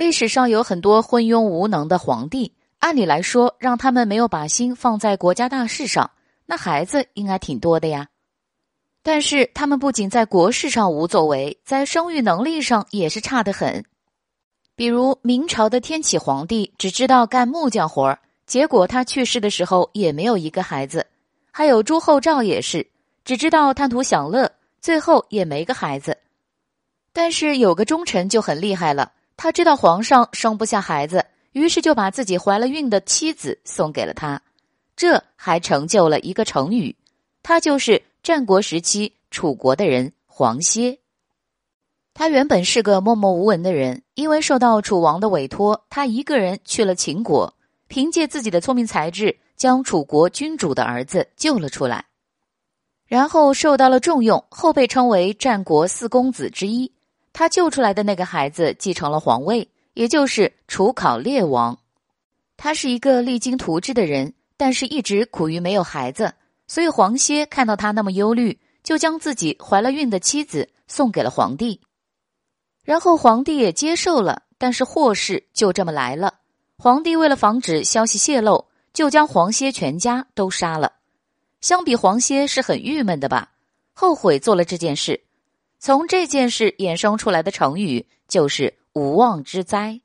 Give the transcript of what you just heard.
历史上有很多昏庸无能的皇帝，按理来说，让他们没有把心放在国家大事上，那孩子应该挺多的呀。但是他们不仅在国事上无作为，在生育能力上也是差得很。比如明朝的天启皇帝只知道干木匠活儿，结果他去世的时候也没有一个孩子；还有朱厚照也是只知道贪图享乐，最后也没个孩子。但是有个忠臣就很厉害了，他知道皇上生不下孩子，于是就把自己怀了孕的妻子送给了他，这还成就了一个成语，他就是战国时期楚国的人黄歇。他原本是个默默无闻的人，因为受到楚王的委托，他一个人去了秦国，凭借自己的聪明才智，将楚国君主的儿子救了出来，然后受到了重用，后被称为战国四公子之一。他救出来的那个孩子继承了皇位，也就是楚考烈王。他是一个励精图治的人，但是一直苦于没有孩子，所以黄歇看到他那么忧虑，就将自己怀了孕的妻子送给了皇帝。然后皇帝也接受了，但是祸事就这么来了。皇帝为了防止消息泄露，就将黄歇全家都杀了。相比黄歇是很郁闷的吧？后悔做了这件事。从这件事衍生出来的成语就是无妄之灾。